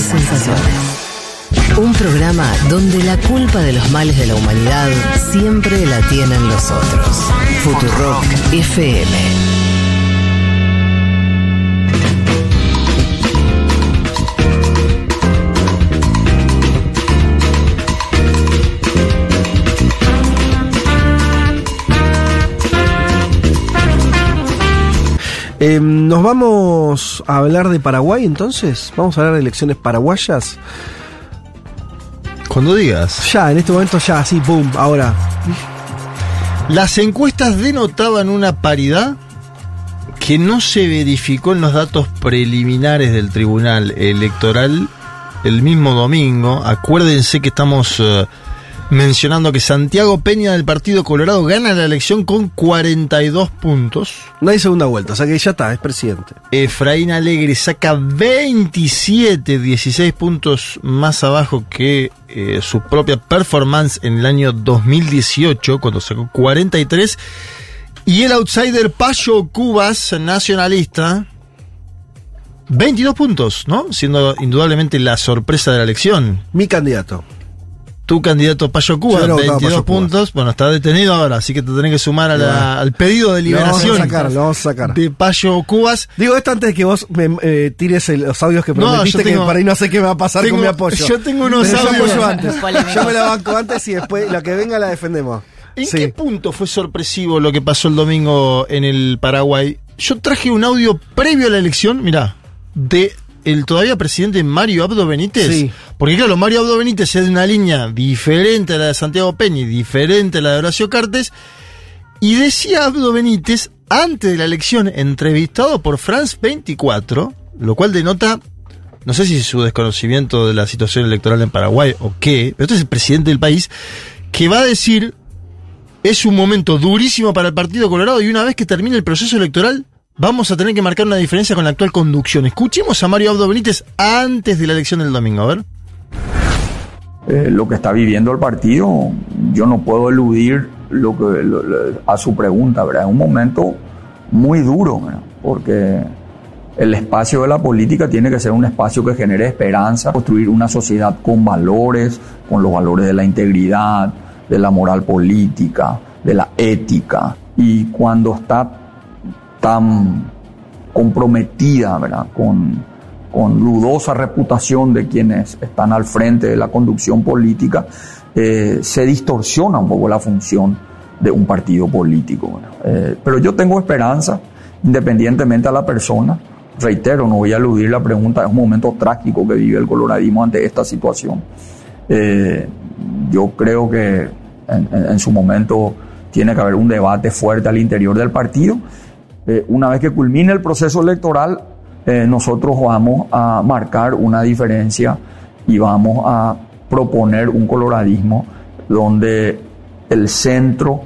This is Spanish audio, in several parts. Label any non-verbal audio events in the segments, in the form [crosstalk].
sensaciones. Un programa donde la culpa de los males de la humanidad siempre la tienen los otros. Futurock FM. Eh, Nos vamos a hablar de Paraguay entonces. Vamos a hablar de elecciones paraguayas. Cuando digas. Ya, en este momento ya, así, boom, ahora. Las encuestas denotaban una paridad que no se verificó en los datos preliminares del Tribunal Electoral el mismo domingo. Acuérdense que estamos eh, mencionando que Santiago Peña del Partido Colorado gana la elección con 42 puntos. No hay segunda vuelta, o sea que ya está, es presidente. Efraín Alegre saca 27, 16 puntos más abajo que eh, su propia performance en el año 2018, cuando sacó 43. Y el outsider Payo Cubas, nacionalista, 22 puntos, ¿no? Siendo indudablemente la sorpresa de la elección. Mi candidato. Tu candidato Payo Cuba, Yo lo votaba 22 Payo Cubas. puntos. Bueno, está detenido ahora, así que te tenés que sumar a la- Bueno. al pedido de Lo vamos a liberación sacar, lo vamos a sacar. de Payo Cubas. Digo esto antes de que vos me eh, tires el- los audios que prometiste, yo tengo- que para ahí no sé qué me va a pasar tengo- con mi apoyo. yo tengo unos Pero yo audios- apoyo antes. Yo me la banco antes y después lo que venga la defendemos. ¿En Sí. qué punto fue sorpresivo lo que pasó el domingo en el Paraguay? Yo traje un audio previo a la elección, mirá, de el todavía presidente Mario Abdo Benítez. Sí. Porque claro, Mario Abdo Benítez es de una línea diferente a la de Santiago Peña diferente a la de Horacio Cartes. Y decía Abdo Benítez, antes de la elección, entrevistado por France 24, lo cual denota, no sé si su desconocimiento de la situación electoral en Paraguay o qué, pero este es el presidente del país, que va a decir es un momento durísimo para el Partido Colorado y una vez que termine el proceso electoral vamos a tener que marcar una diferencia con la actual conducción. Escuchemos a Mario Abdo Benítez antes de la elección del domingo, a ver. Eh, lo que está viviendo el partido, yo no puedo eludir lo que, a su pregunta, ¿verdad? Es un momento muy duro, ¿verdad? Porque el espacio de la política tiene que ser un espacio que genere esperanza, construir una sociedad con valores, con los valores de la integridad, de la moral política, de la ética. Y cuando está tan comprometida, ¿verdad? Con, con dudosa reputación de quienes están al frente de la conducción política, eh, se distorsiona un poco la función de un partido político. Eh, pero yo tengo esperanza, independientemente a la persona. Reitero, no voy a eludir la pregunta, es un momento trágico que vive el coloradismo ante esta situación. Eh, yo creo que en, en- su momento tiene que haber un debate fuerte al interior del partido. Una vez que culmine el proceso electoral, eh, nosotros vamos a marcar una diferencia y vamos a proponer un coloradismo donde el centro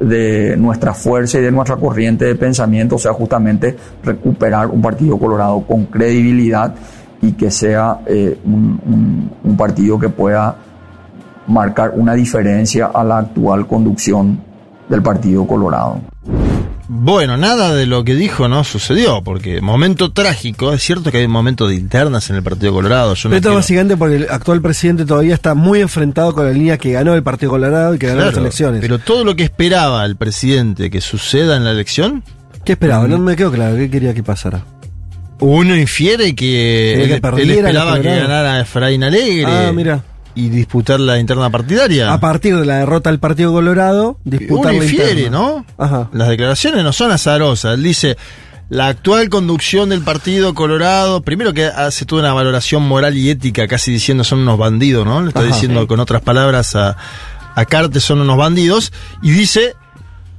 de nuestra fuerza y de nuestra corriente de pensamiento sea justamente recuperar un partido colorado con credibilidad y que sea eh, un, un- un partido que pueda marcar una diferencia a la actual conducción del Partido Colorado. Bueno, nada de lo que dijo no sucedió, porque momento trágico, es cierto que hay un momento de internas en el Partido Colorado. Yo no Pero esto quiero- básicamente porque el actual presidente todavía está muy enfrentado con la línea que ganó el Partido Colorado y que ganó las elecciones. Pero todo lo que esperaba el presidente que suceda en la elección, ¿Qué esperaba? No me quedó claro. ¿Qué quería que pasara? uno infiere que, él, él esperaba que ganara Efraín Alegre Ah, mira. Y disputar la interna partidaria. A partir de la derrota del Partido Colorado, disputar Uno la infiere, interna. ¿no? Ajá. Las declaraciones no son azarosas. Él dice, la actual conducción del Partido Colorado, primero que hace toda una valoración moral y ética, casi diciendo son unos bandidos, ¿no? Le está Ajá. diciendo con otras palabras a, a Cartes son unos bandidos. Y dice,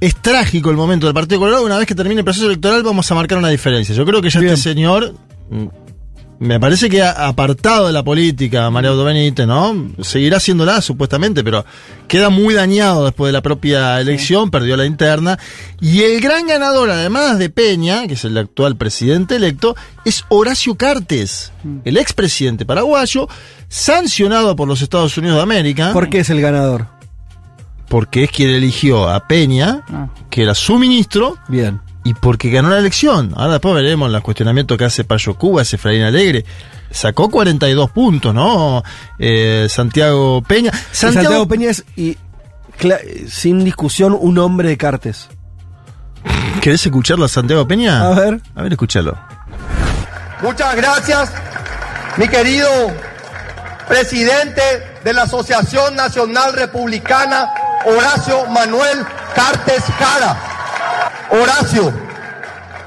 es trágico el momento del Partido Colorado, una vez que termine el proceso electoral vamos a marcar una diferencia. Yo creo que ya Bien. este señor... mm, Me parece que ha apartado de la política María Auto Benítez, ¿no? Seguirá haciéndola, supuestamente, pero queda muy dañado después de la propia elección, perdió la interna. Y el gran ganador, además de Peña, que es el actual presidente electo, es Horacio Cartes, el expresidente paraguayo, sancionado por los Estados Unidos de América, ¿Por qué es el ganador? porque es quien eligió a Peña, Ah. que era su ministro, Bien. Y porque ganó la elección. Ahora después veremos los cuestionamientos que hace Payo Cuba, Efraín Alegre. Sacó 42 puntos, ¿no? Eh, Santiago Peña. Santiago, Santiago, Peña es, y, sin discusión, un hombre de Cartes. ¿Querés escucharlo a Santiago Peña? A ver. A ver, escúchalo. Muchas gracias, mi querido presidente de la Asociación Nacional Republicana, Horacio Manuel Cartes Cara. Horacio,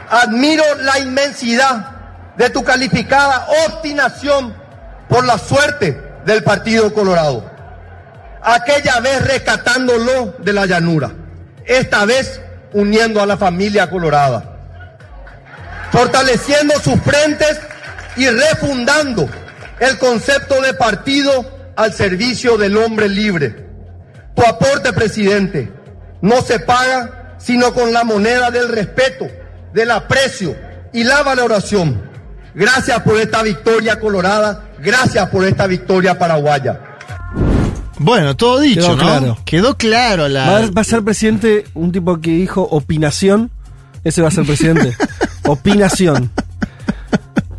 admiro la inmensidad de tu calificada obstinación por la suerte del Partido Colorado. Aquella vez rescatándolo de la llanura, esta vez uniendo a la familia colorada fortaleciendo sus frentes y refundando el concepto de partido al servicio del hombre libre. Tu aporte, presidente, no se paga sino con la moneda del respeto, del aprecio y la valoración. Gracias por esta victoria colorada, gracias por esta victoria paraguaya. Bueno, todo dicho, Quedó ¿no? claro. Quedó claro la. Va, a- va a ser presidente un tipo que dijo opinación. Ese va a ser presidente. [laughs] opinación.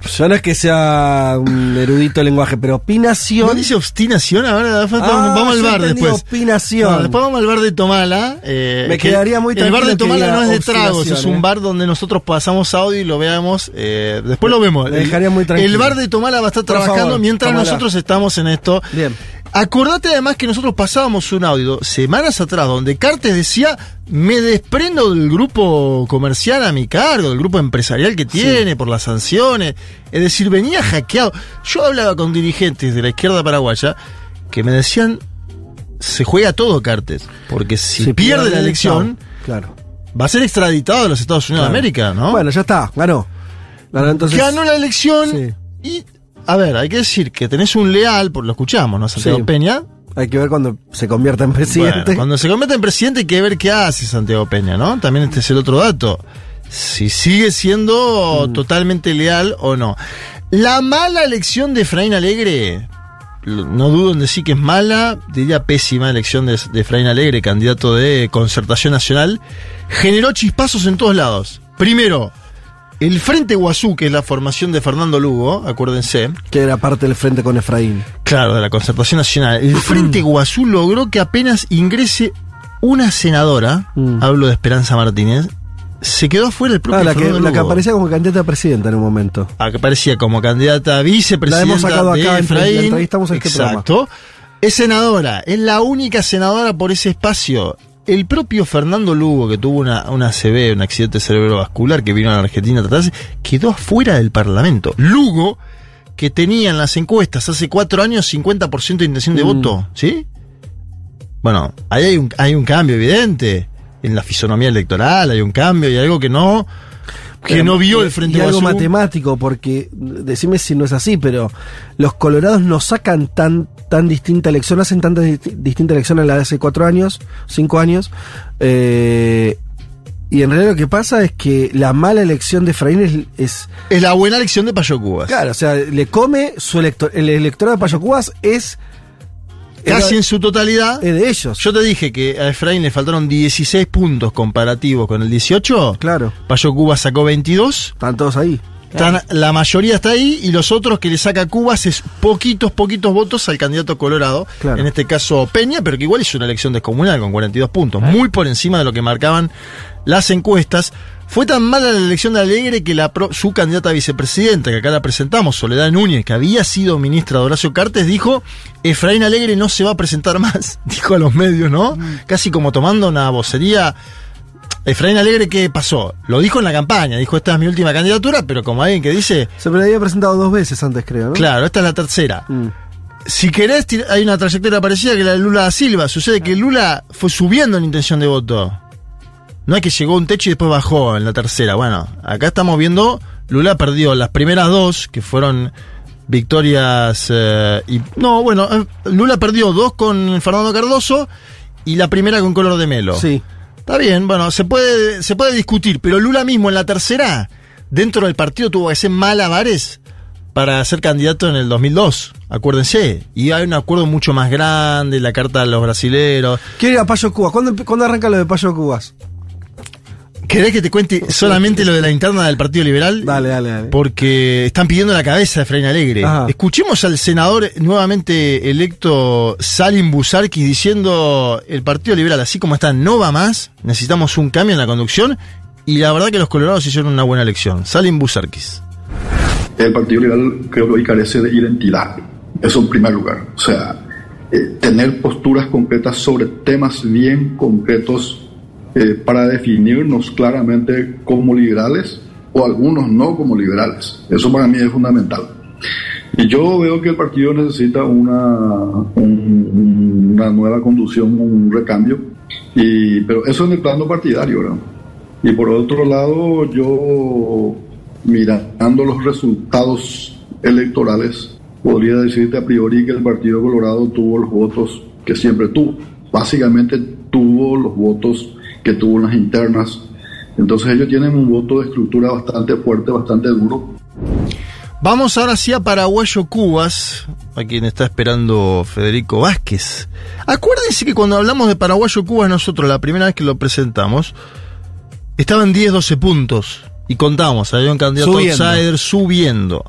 Yo no es que sea un erudito del lenguaje, pero opinación. ¿No dice obstinación? Ahora Ah, vamos al bar después. opinación. No, después vamos al bar de Tomala. eh, Me que quedaría muy El bar tranquilo de Tomala no es de tragos, es un eh. bar donde nosotros pasamos audio y lo veamos. eh, después lo vemos. Me dejaría muy tranquilo. El bar de Tomala va a estar Por trabajando favor, mientras Tomala. nosotros estamos en esto. Bien. Acordate además que nosotros pasábamos un audio semanas atrás donde Cartes decía, me desprendo del grupo comercial a mi cargo, del grupo empresarial que tiene por las sanciones. Es decir, venía hackeado. Yo hablaba con dirigentes de la izquierda paraguaya que me decían, se juega todo Cartes, porque si Se pierde la elección. Claro. va a ser extraditado a los Estados Unidos claro. de América, ¿no? Bueno, ya está, ganó. Ganó entonces. Ganó la elección Sí. y... A ver, hay que decir que tenés un leal, por lo escuchamos, ¿no? Santiago Sí. Peña, Hay que ver cuando se convierta en presidente. Bueno, cuando se convierte en presidente hay que ver qué hace Santiago Peña, ¿no? También este es el otro dato. Si sigue siendo totalmente leal o no. La mala elección de Efraín Alegre, no dudo en decir que es mala, diría pésima elección de, de Efraín Alegre, candidato de Concertación Nacional, generó chispazos en todos lados. Primero, el Frente Guazú, que es la formación de Fernando Lugo, acuérdense, Que era parte del frente con Efraín. Claro, de la Concertación Nacional. El Frente Guazú logró que apenas ingrese una senadora, Mm. hablo de Esperanza Martínez, se quedó afuera el propio Ah, la que, la aparecía como candidata a presidenta en un momento. Ah, que aparecía como candidata a vicepresidenta La hemos sacado de acá, entre- la Efraín. entrevistamos en este Exacto. Es senadora, es la única senadora por ese espacio. El propio Fernando Lugo, que tuvo una, una CB, un accidente cerebrovascular, que vino a la Argentina a tratarse, quedó afuera del Parlamento. Lugo, que tenía en las encuestas hace cuatro años 50% de intención de Mm. voto, ¿sí? Bueno, ahí hay un, hay un cambio evidente. En la fisonomía electoral hay un cambio y algo que no, que no vio el Frente Y algo matemático, porque decime si no es así, pero los colorados no sacan tan, tan distinta elección, hacen tanta disti- distinta elección a la de hace cuatro años, cinco años. eh, y en realidad lo que pasa es que la mala elección de Efraín es, es- Es la buena elección de Payo Cubas. claro, o sea, le come su elector, el electorado de Payo Cubas es, Casi era- en su totalidad. es de ellos. Yo te dije que a Efraín le faltaron 16 puntos comparativos con el 18. claro, Payo Cubas sacó 22. están todos ahí. La mayoría está ahí y los otros que le saca Cubas es poquitos, poquitos votos al candidato Colorado. Claro. En este caso Peña, pero que igual hizo una elección descomunal con 42 puntos. Muy por encima de lo que marcaban las encuestas. Fue tan mala la elección de Alegre que la pro- su candidata a vicepresidenta, que acá la presentamos, Soledad Núñez, que había sido ministra de Horacio Cartes, dijo, Efraín Alegre no se va a presentar más, [laughs] dijo a los medios, ¿no? Casi como tomando una vocería. Efraín Alegre, ¿qué pasó? Lo dijo en la campaña, dijo, esta es mi última candidatura, pero como alguien que dice, Se me había presentado dos veces antes, creo, ¿no? claro, esta es la tercera. Mm. Si querés, hay una trayectoria parecida que la de Lula da Silva. Sucede que Lula fue subiendo en intención de voto. No es que llegó a un techo y después bajó en la tercera. Bueno, acá estamos viendo, Lula perdió las primeras dos, que fueron victorias... eh, y No, bueno, eh, Lula perdió dos con Fernando Cardoso y la primera con Color de Melo. Sí. Está bien, bueno, se puede, se puede discutir, pero Lula mismo en la tercera, dentro del partido tuvo que hacer malabares para ser candidato en el 2002, acuérdense. Y hay un acuerdo mucho más grande, la carta a los brasileros. Quiero ir a Payo Cubas. ¿Cuándo, cuándo arranca lo de Payo Cubas? ¿Querés que te cuente solamente lo de la interna del Partido Liberal? Dale, dale, dale. Porque están pidiendo la cabeza de Efraín Alegre. Ajá. Escuchemos al senador nuevamente electo Salim Busarkis diciendo el Partido Liberal, así como está, no va más, necesitamos un cambio en la conducción. Y la verdad que los colorados hicieron una buena elección. Salim Busarkis. el Partido Liberal creo que hoy carece de identidad. Eso en primer lugar. O sea, eh, tener posturas concretas sobre temas bien concretos eh, para definirnos claramente como liberales o algunos no como liberales. Eso para mí es fundamental. Y yo veo que el partido necesita una, un- una nueva conducción, un recambio, y, pero eso en el plano partidario, ¿verdad? Y por otro lado, yo mirando los resultados electorales, podría decirte a priori que el Partido Colorado tuvo los votos que siempre tuvo. Básicamente tuvo los votos que tuvo en las internas. Entonces ellos tienen un voto de estructura bastante fuerte, bastante duro. Vamos ahora sí a Paraguayo Cubas, a quien está esperando Federico Vázquez. Acuérdense que cuando hablamos de Paraguayo Cubas nosotros, la primera vez que lo presentamos, estaban 10, 12 puntos. Y contábamos, había un candidato Subiendo. outsider subiendo.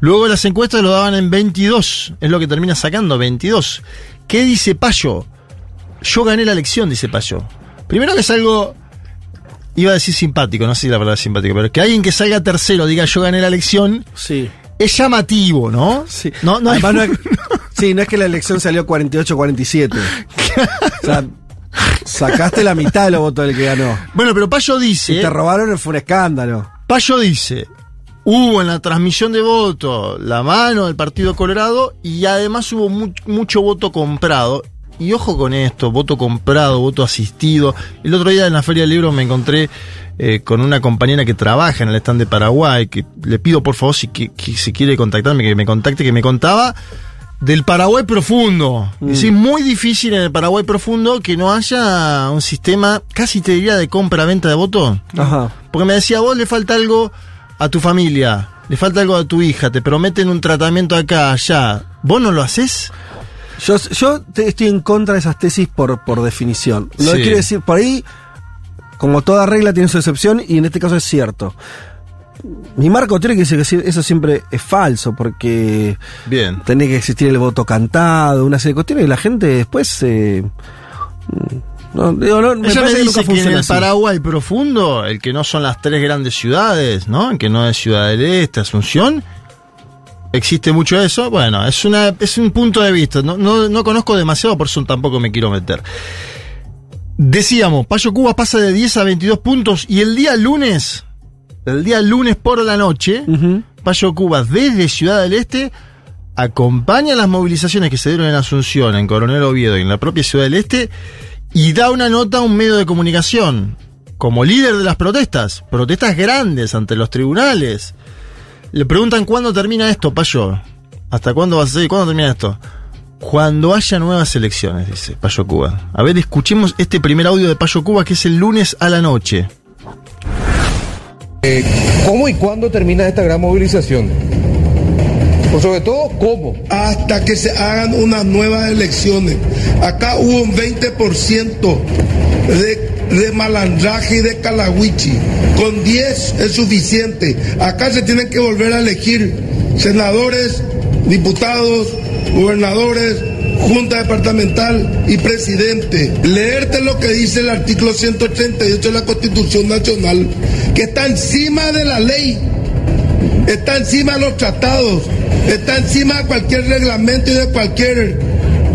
Luego las encuestas lo daban en 22, es lo que termina sacando, 22. ¿Qué dice Payo? Yo gané la elección, dice Payo. Primero que es algo, iba a decir simpático, no sé si la verdad es simpático, pero que alguien que salga tercero diga yo gané la elección, Sí. es llamativo, ¿no? Sí. No, no hay- Además, no es, [laughs] sí, no es que la elección salió 48-47. o sea, sacaste la mitad de los votos del que ganó. Bueno, pero Payo Si dice, te robaron, fue un escándalo. Payo dice, hubo en la transmisión de voto la mano del Partido Colorado y además hubo mu- mucho voto comprado. Y ojo con esto, voto comprado, voto asistido. El otro día en la Feria del Libro me encontré eh, con una compañera que trabaja en el stand de Paraguay, que le pido por favor si, que, que si quiere contactarme, que me contacte, que me contaba del Paraguay profundo. Es decir, muy difícil en el Paraguay profundo que no haya un sistema, casi te diría, de compra-venta de votos. Ajá. Porque me decía, vos le falta algo a tu familia, le falta algo a tu hija, te prometen un tratamiento acá, allá. ¿Vos no lo haces? Yo, yo te- estoy en contra de esas tesis por, por definición. Lo Sí. que quiero decir, por ahí, como toda regla tiene su excepción, y en este caso es cierto. Mi marco tiene que decir que eso siempre es falso, porque Bien. tiene que existir el voto cantado, una serie de cuestiones, y la gente después. eh, no, digo, no, me Ella me parece que nunca dice que en funciona el así. Paraguay profundo, el que no son las tres grandes ciudades, ¿no? El que no es Ciudad del Este, Asunción, existe mucho eso. Bueno, es una es un punto de vista. No, no, no conozco demasiado, por eso tampoco me quiero meter. Decíamos, Payo Cuba pasa de 10 a 22 puntos y el día lunes, el día lunes por la noche. Payo Cuba desde Ciudad del Este acompaña las movilizaciones que se dieron en Asunción, en Coronel Oviedo y en la propia Ciudad del Este y da una nota a un medio de comunicación como líder de las protestas, protestas grandes ante los tribunales. Le preguntan cuándo termina esto, Payo. ¿Hasta cuándo va a ser? ¿Cuándo termina esto? Cuando haya nuevas elecciones, dice Payo Cuba. A ver, escuchemos este primer audio de Payo Cuba que es el lunes a la noche. ¿Cómo y cuándo termina esta gran movilización? Por sobre todo, ¿cómo? hasta que se hagan unas nuevas elecciones. Acá hubo un 20% de, de malandraje y de calahuichi. Con 10 es suficiente. Acá se tienen que volver a elegir senadores, diputados, gobernadores, junta departamental y presidente. Leerte lo que dice el artículo 188 de la Constitución Nacional, que está encima de la ley está encima de los tratados, está encima de cualquier reglamento y de cualquier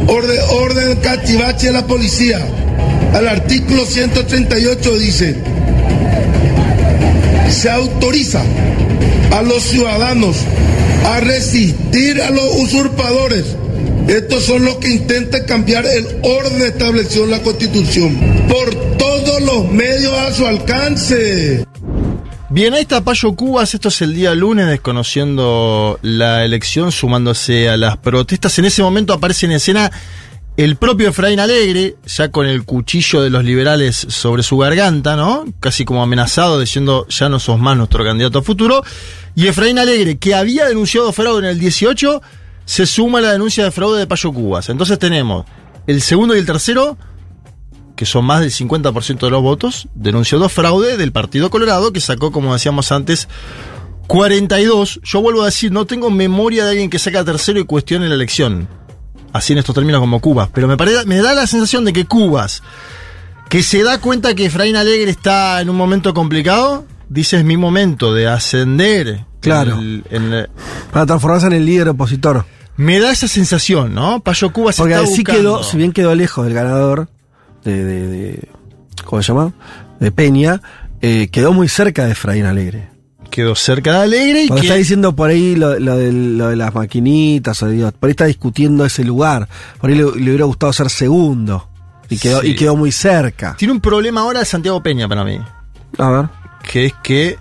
orden, orden cachivache de la policía. Al artículo 138 dice, se autoriza a los ciudadanos a resistir a los usurpadores. Estos son los que intentan cambiar el orden establecido en la Constitución por todos los medios a su alcance. Bien, ahí está Payo Cubas, esto es el día lunes, desconociendo la elección, sumándose a las protestas. En ese momento aparece en escena el propio Efraín Alegre, ya con el cuchillo de los liberales sobre su garganta, ¿no? Casi como amenazado, diciendo, ya no sos más nuestro candidato a futuro. Y Efraín Alegre, que había denunciado fraude en el 18, se suma a la denuncia de fraude de Payo Cubas. Entonces tenemos el segundo y el tercero que son más del 50% de los votos, denunció dos fraude del Partido Colorado, que sacó, como decíamos antes, 42. Yo vuelvo a decir, no tengo memoria de alguien que saca tercero y cuestione la elección. Así en estos términos como Cubas. Pero me, parece, me da la sensación de que Cubas, que se da cuenta que Efraín Alegre está en un momento complicado, dice es mi momento de ascender. Claro. en el- en el- Para transformarse en el líder opositor. me da esa sensación, ¿no? Payo Cubas Porque está buscando. quedó, si bien quedó lejos del ganador, de, de, de- ¿cómo se llama? De Peña, eh, quedó muy cerca de Efraín Alegre. Quedó cerca de Alegre y Cuando que... está diciendo por ahí lo, lo de, lo de las maquinitas, o por ahí está discutiendo ese lugar. Por ahí le, le hubiera gustado ser segundo. Y quedó, Sí. y quedó muy cerca. Tiene un problema ahora de Santiago Peña para mí. A ver. que es que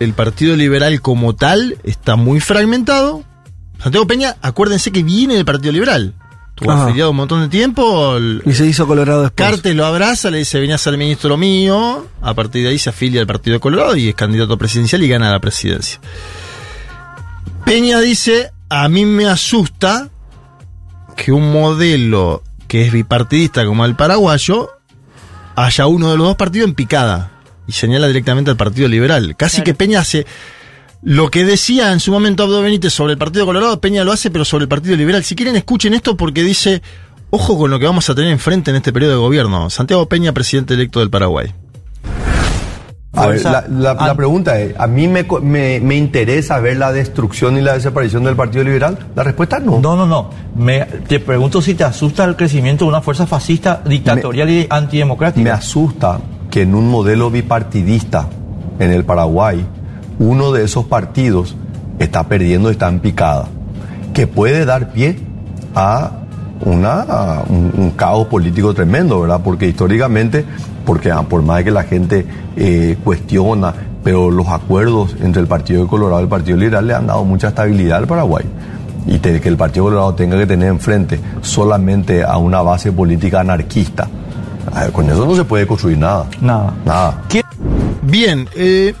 el Partido Liberal como tal está muy fragmentado. Santiago Peña, acuérdense que viene del Partido Liberal. Estuvo Ajá. afiliado un montón de tiempo. el- Y se hizo Colorado después. Cartes lo abraza, le dice, venía a ser ministro mío. A partir de ahí se afilia al Partido de Colorado y es candidato presidencial y gana la presidencia. Peña dice, a mí me asusta que un modelo que es bipartidista como el paraguayo haya uno de los dos partidos en picada y señala directamente al Partido Liberal. Casi Claro. que Peña hace lo que decía en su momento Abdo Benítez sobre el Partido Colorado, Peña lo hace, pero sobre el Partido Liberal. Si quieren, escuchen esto porque dice, ojo con lo que vamos a tener enfrente en este periodo de gobierno. Santiago Peña, presidente electo del Paraguay. A ver, la, la- la pregunta es, ¿a mí me, me, me interesa ver la destrucción y la desaparición del Partido Liberal? La respuesta es no. No, no, no. Me, te pregunto si te asusta el crecimiento de una fuerza fascista, dictatorial y antidemocrática. Me asusta que en un modelo bipartidista en el Paraguay, uno de esos partidos está perdiendo, está en picada, que puede dar pie a, una, a un, un caos político tremendo, ¿verdad? Porque históricamente, porque ah, por más que la gente eh, cuestiona, pero los acuerdos entre el Partido de Colorado y el Partido Liberal le han dado mucha estabilidad al Paraguay. Y te- que el Partido Colorado tenga que tener enfrente solamente a una base política anarquista. A ver, con eso no se puede construir nada. Nada. Nada. Bien, eh,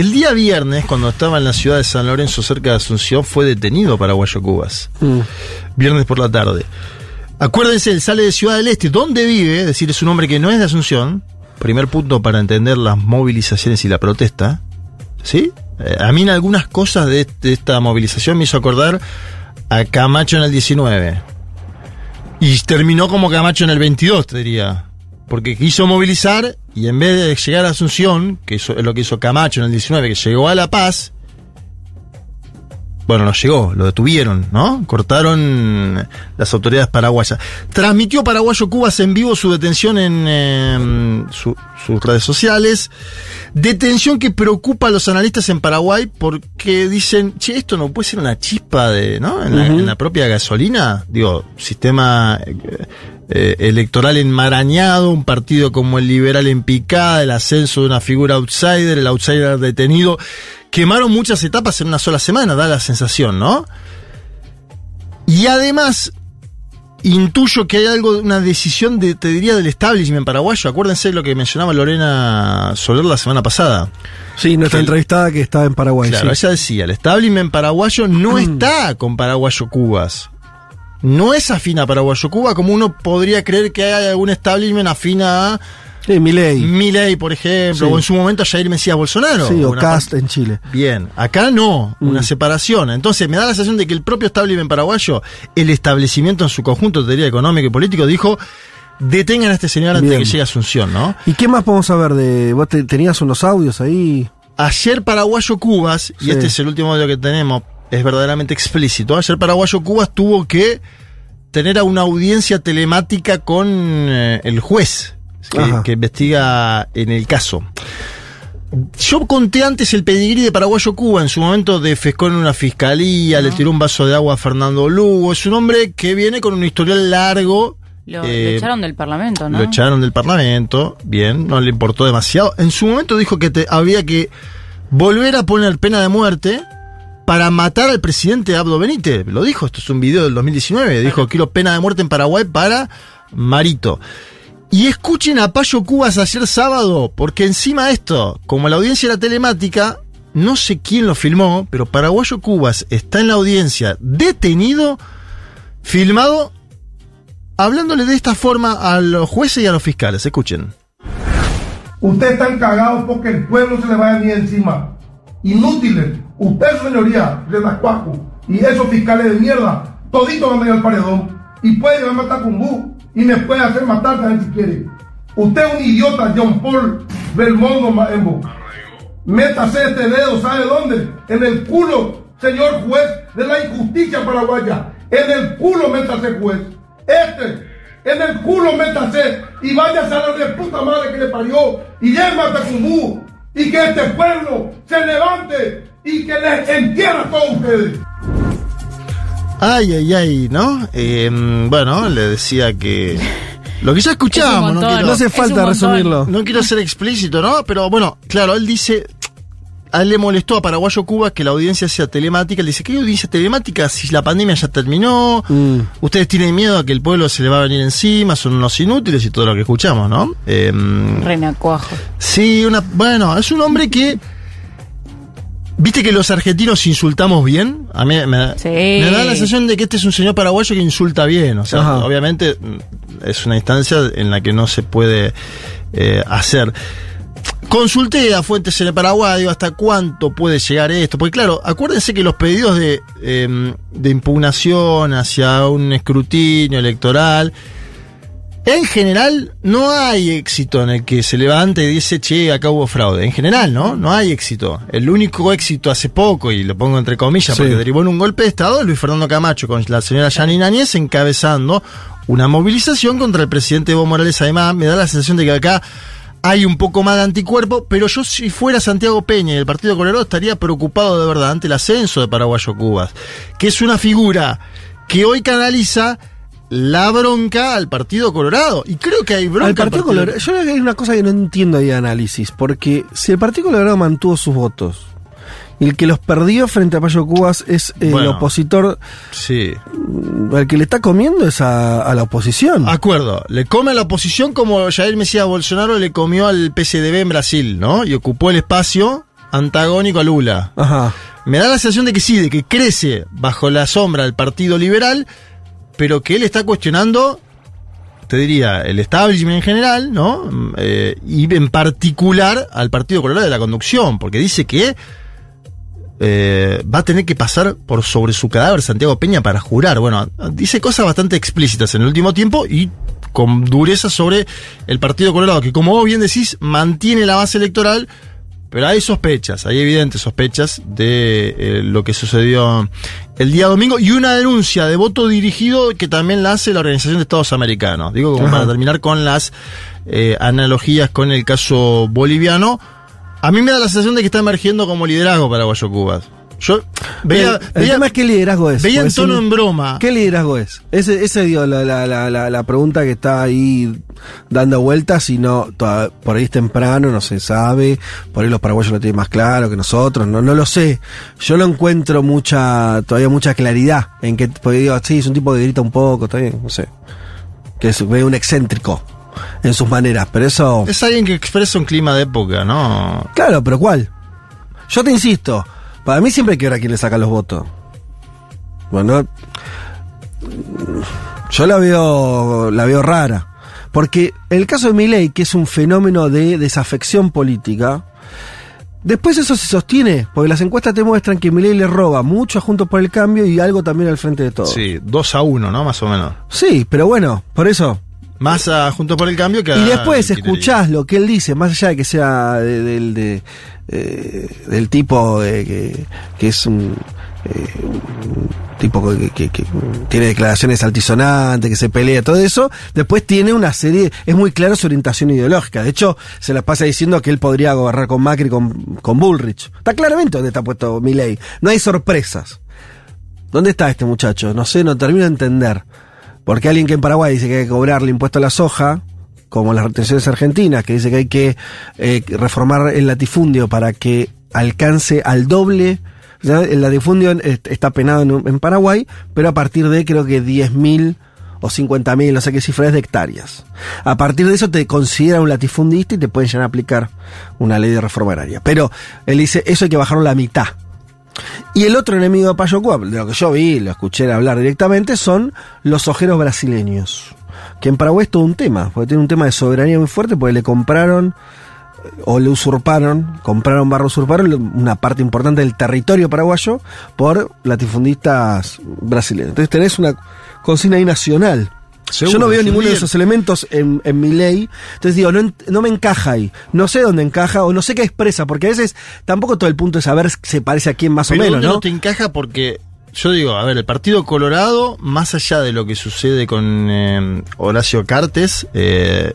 el día viernes, cuando estaba en la ciudad de San Lorenzo, cerca de Asunción, fue detenido Paraguayo Cubas. Viernes por la tarde. Acuérdense, él sale de Ciudad del Este, donde vive, es decir, es un hombre que no es de Asunción. Primer punto para entender las movilizaciones y la protesta. ¿Sí? Eh, a mí en algunas cosas de, de esta movilización me hizo acordar a Camacho en el 19. Y terminó como Camacho en el 22, te diría. Porque quiso movilizar y en vez de llegar a Asunción, que es lo que hizo Camacho en el 19, que llegó a La Paz, bueno, no llegó, lo detuvieron, ¿no? Cortaron las autoridades paraguayas. Transmitió Paraguayo Cubas en vivo su detención en eh, su- sus redes sociales. Detención que preocupa a los analistas en Paraguay porque dicen, che, esto no puede ser una chispa de, ¿no? En, la, en la propia gasolina. Digo, sistema eh, electoral enmarañado, un partido como el liberal en picada, el ascenso de una figura outsider, el outsider detenido. Quemaron muchas etapas en una sola semana, da la sensación, ¿no? Y además, intuyo que hay algo, una decisión de, te diría, del establishment paraguayo. Acuérdense de lo que mencionaba Lorena Soler la semana pasada. Sí, nuestra El- entrevistada que estaba en Paraguay. Claro, sí. ella decía, el establishment paraguayo no está con Paraguayo Cubas. No es afín a Paraguayo Cuba como uno podría creer que hay algún establishment afín a Sí, Milei. Milei, por ejemplo, Sí. o en su momento a Jair Mesías Bolsonaro. Sí, o Cast en Chile. Bien, acá no, una Mm. separación. Entonces me da la sensación de que el propio establishment paraguayo, el establecimiento en su conjunto, te diría, económico y político, dijo, detengan a este señor antes de que llegue Asunción, ¿no? ¿Y qué más podemos saber de.? Vos te- tenías unos audios ahí. Ayer Paraguayo Cubas, y este es el último audio que tenemos, es verdaderamente explícito. Ayer Paraguayo Cubas tuvo que tener a una audiencia telemática con eh, el juez que, Ajá. que investiga en el caso. Yo conté antes el pedigrí de Paraguayo Cuba, en su momento defescó en una fiscalía, le tiró un vaso de agua a Fernando Lugo. Es un hombre que viene con un historial largo. Lo, eh, lo echaron del Parlamento, ¿no? lo echaron del Parlamento, bien, no le importó demasiado. En su momento dijo que te- había que volver a poner pena de muerte para matar al presidente Abdo Benítez. Lo dijo, esto es un video del 2019. Dijo, quiero pena de muerte en Paraguay para Marito. Y escuchen a Payo Cubas ayer sábado, porque encima de esto, como la audiencia era telemática, no sé quién lo filmó, pero Paraguayo Cubas está en la audiencia detenido, filmado hablándole de esta forma a los jueces y a los fiscales. Escuchen. Ustedes están cagados porque el pueblo se le va a venir encima. Inútiles. Usted, señoría, de las Cuacu y esos fiscales de mierda, toditos van a ir al paredón. Y puede ir a bu y me puede hacer matar también si quiere. Usted es un idiota, John Paul Belmondo Maembo. Métase este dedo, ¿sabe dónde? En el culo, señor juez de la injusticia paraguaya. En el culo métase, juez. Este, en el culo métase y váyase a la de puta madre que le parió y llame a Tacumbú y que este pueblo se levante y que les entierre a todos ustedes. Ay, ay, ay, ¿no? Eh, bueno, le decía que. Lo que ya escuchábamos, no, quiero, No hace falta resumirlo. no quiero ser explícito, ¿no? Pero bueno, claro, él dice. A él le molestó a Paraguayo Cuba que la audiencia sea telemática. Él dice, ¿qué audiencia telemática si la pandemia ya terminó? Mm. Ustedes tienen miedo a que el pueblo se le va a venir encima, son unos inútiles y todo lo que escuchamos, ¿no? Eh, Renacuajo. Sí, una, bueno, es un hombre que. ¿Viste que los argentinos insultamos bien? A mí me, Sí. me da la sensación de que este es un señor paraguayo que insulta bien. O sea, Ajá. obviamente mm, es una instancia en la que no se puede eh, hacer. Consulté a fuentes en el Paraguay, digo, hasta cuánto puede llegar esto. Porque claro, acuérdense que los pedidos de, eh, de impugnación hacia un escrutinio electoral, en general no hay éxito en el que se levante y dice, che, acá hubo fraude. En general, ¿no? No hay éxito. El único éxito hace poco, y lo pongo entre comillas Sí. porque derivó en un golpe de Estado, es Luis Fernando Camacho con la señora Yanina Áñez encabezando una movilización contra el presidente Evo Morales. Además, me da la sensación de que acá hay un poco más de anticuerpo, pero yo si fuera Santiago Peña y el Partido Colorado estaría preocupado de verdad ante el ascenso de Paraguayo Cubas, que es una figura que hoy canaliza la bronca al Partido Colorado. Y creo que hay bronca Al Partido Colorado. Yo creo que hay una cosa que no entiendo ahí de análisis. Porque si el Partido Colorado mantuvo sus votos y el que los perdió frente a Payo Cubas es el Bueno. opositor, Sí. al que le está comiendo es a, a la oposición. Acuerdo, le come a la oposición como Jair Mesías Bolsonaro le comió al PSDB en Brasil, ¿no? Y ocupó el espacio antagónico a Lula. Ajá. Me da la sensación de que sí, de que crece bajo la sombra del Partido Liberal, pero que él está cuestionando, te diría, el establishment en general, ¿no? Mm, eh, y en particular al Partido Colorado de la Conducción, porque dice que eh, va a tener que pasar por sobre su cadáver Santiago Peña para jurar. Bueno, dice cosas bastante explícitas en el último tiempo y con dureza sobre el Partido Colorado, que como vos bien decís, mantiene la base electoral, pero hay sospechas, hay evidentes sospechas de eh, lo que sucedió el día domingo y una denuncia de voto dirigido que también la hace la Organización de Estados Americanos. Digo, como para terminar con las eh, analogías con el caso boliviano. A mí me da la sensación de que está emergiendo como liderazgo paraguayo Cubas. Yo veía, el, el veía- tema es qué liderazgo es. veía en tono no- en broma. ¿Qué liderazgo es? Ese, ese dio la, la, la, la, pregunta que está ahí dando vueltas y no, toda- por ahí es temprano, no se sabe, por ahí los paraguayos lo tienen más claro que nosotros, no, no lo sé. Yo no encuentro mucha, todavía mucha claridad en que, porque digo, sí, es un tipo que grita un poco, está bien, no sé. Que es ve un excéntrico en sus maneras, pero eso... Es alguien que expresa un clima de época, ¿no? Claro, pero ¿cuál? Yo te insisto, para mí siempre hay que ver a quién le saca los votos. Bueno, yo la veo, la veo rara. Porque el caso de Milei, que es un fenómeno de desafección política, después eso se sostiene, porque las encuestas te muestran que Milei le roba mucho a Juntos por el Cambio y algo también al frente de todo. Sí, 2 a 1, ¿no? Más o menos. Sí, pero bueno, por eso, Más a Junto por el Cambio que a y después escuchás lo que él dice, más allá de que sea de- del de, eh, del tipo eh, que, que es un, eh, un tipo que, que- que tiene declaraciones altisonantes, que se pelea, todo eso, después tiene una serie, es muy claro su orientación ideológica. De hecho, se la pasa diciendo que él podría gobernar con Macri con, con Bullrich. Está claramente donde está puesto Milei. No hay sorpresas. ¿Dónde está este muchacho? No sé, no termino de entender. Porque alguien que en Paraguay dice que hay que cobrarle impuesto a la soja, como las retenciones argentinas, que dice que hay que eh, reformar el latifundio para que alcance al doble. O sea, el latifundio está penado en, en Paraguay, pero a partir de creo que 10.000 o 50.000, no sé qué cifra es de hectáreas. A partir de eso te considera un latifundista y te pueden llegar a aplicar una ley de reforma agraria. Pero él dice, eso hay que bajarlo a la mitad. Y el otro enemigo de Payo Cuap, de lo que yo vi, lo escuché hablar directamente, son los ojeros brasileños. que en Paraguay es todo un tema, porque tiene un tema de soberanía muy fuerte, porque le compraron o le usurparon, compraron barro usurparon una parte importante del territorio paraguayo por latifundistas brasileños. Entonces tenés una consigna ahí nacional. Yo no veo ninguno de esos elementos en, en mi ley. Entonces digo, no, no me encaja ahí. No sé dónde encaja o no sé qué expresa, porque a veces tampoco todo el punto es saber si se parece a quién más Pero o menos, ¿dónde ¿no? no te encaja porque yo digo, a ver, el Partido Colorado, más allá de lo que sucede con eh, Horacio Cartes, eh,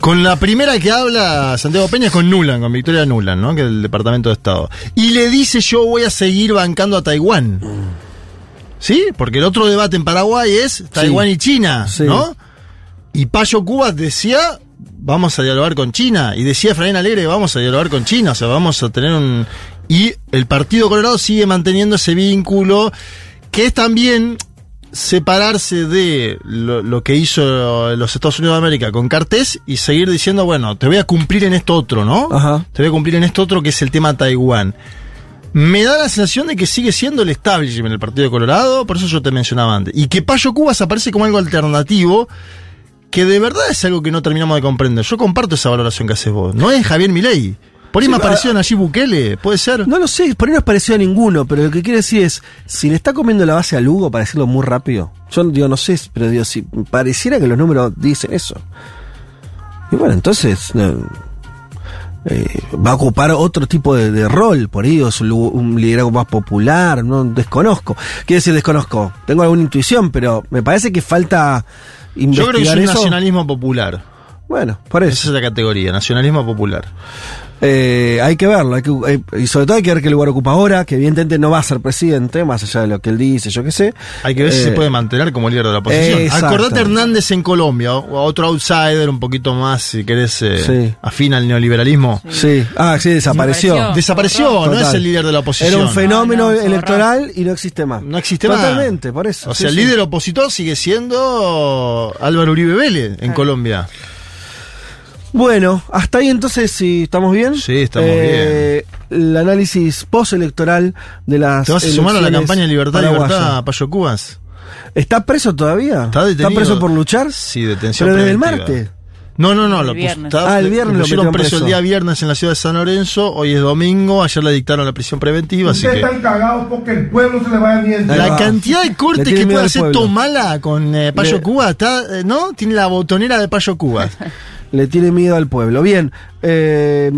con la primera que habla Santiago Peña es con Nuland, con Victoria Nuland, ¿no? Que es el Departamento de Estado. Y le dice yo voy a seguir bancando a Taiwán. ¿Sí? Porque el otro debate en Paraguay es Taiwán y China, Sí. ¿no? Y Payo Cubas decía, vamos a dialogar con China. Y decía Efraín Alegre, vamos a dialogar con China. O sea, vamos a tener un... Y el Partido Colorado sigue manteniendo ese vínculo, que es también separarse de lo, lo que hizo los Estados Unidos de América con Cartés y seguir diciendo, bueno, te voy a cumplir en esto otro, ¿no? Ajá. Te voy a cumplir en esto otro que es el tema Taiwán. Me da la sensación de que sigue siendo el establishment el Partido Colorado, por eso yo te mencionaba antes. Y que Payo Cubas aparece como algo alternativo, que de verdad es algo que no terminamos de comprender. Yo comparto esa valoración que haces vos. No es Javier Milei. Por ahí Sí, me ah, apareció Nayib Bukele, puede ser. No lo sé, por ahí no es parecido a ninguno, pero lo que quiero decir es, si le está comiendo la base a Lugo, para decirlo muy rápido, yo digo, no sé, pero digo, si pareciera que los números dicen eso. Y bueno, entonces no, eh, va a ocupar otro tipo de, de rol, por ahí, o es un, liderazgo más popular, no desconozco. Quiero decir, desconozco, tengo alguna intuición, pero me parece que falta Yo investigar creo que es un eso. nacionalismo popular. Bueno, por Esa eso. es la categoría, nacionalismo popular. Eh, hay que verlo, hay que, hay- y sobre todo hay que ver qué lugar ocupa ahora, que evidentemente no va a ser presidente, más allá de lo que él dice, yo qué sé. Hay que ver si Eh, se puede mantener como líder de la oposición. exacto. Acordate Hernández en Colombia, o otro outsider un poquito más, si querés, eh, Sí. afín al neoliberalismo. Sí, ah, sí, desapareció. Desapareció. Desapareció, no es el líder de la oposición. Era un fenómeno No, no, electoral y no existe más. No existe más. Totalmente, por eso. O sí, sea, el sí. líder opositor sigue siendo Álvaro Uribe Vélez en Colombia. Bueno, hasta ahí entonces, si estamos bien. Sí, estamos bien. El análisis postelectoral de las. ¿Te vas a sumar a la campaña Libertad, paraguayas. Libertad, Payo Cubas? ¿Está preso todavía? ¿Está detenido? preso por luchar? Sí, detención Pero desde el preventiva. martes. No, no, no. El Lo, viernes. Ah, el viernes lo pusieron preso el día viernes en la ciudad de San Lorenzo. Hoy es domingo. Ayer le dictaron la prisión preventiva. Así que están cagados porque el pueblo se le va a mierda. Ahí la cantidad de cortes que miedo puede hacer. Tomala con eh, Payo Le- Cuba, está, eh, ¿no? Tiene la botonera de Payo Cuba. [laughs] Le tiene miedo al pueblo. Bien. Eh,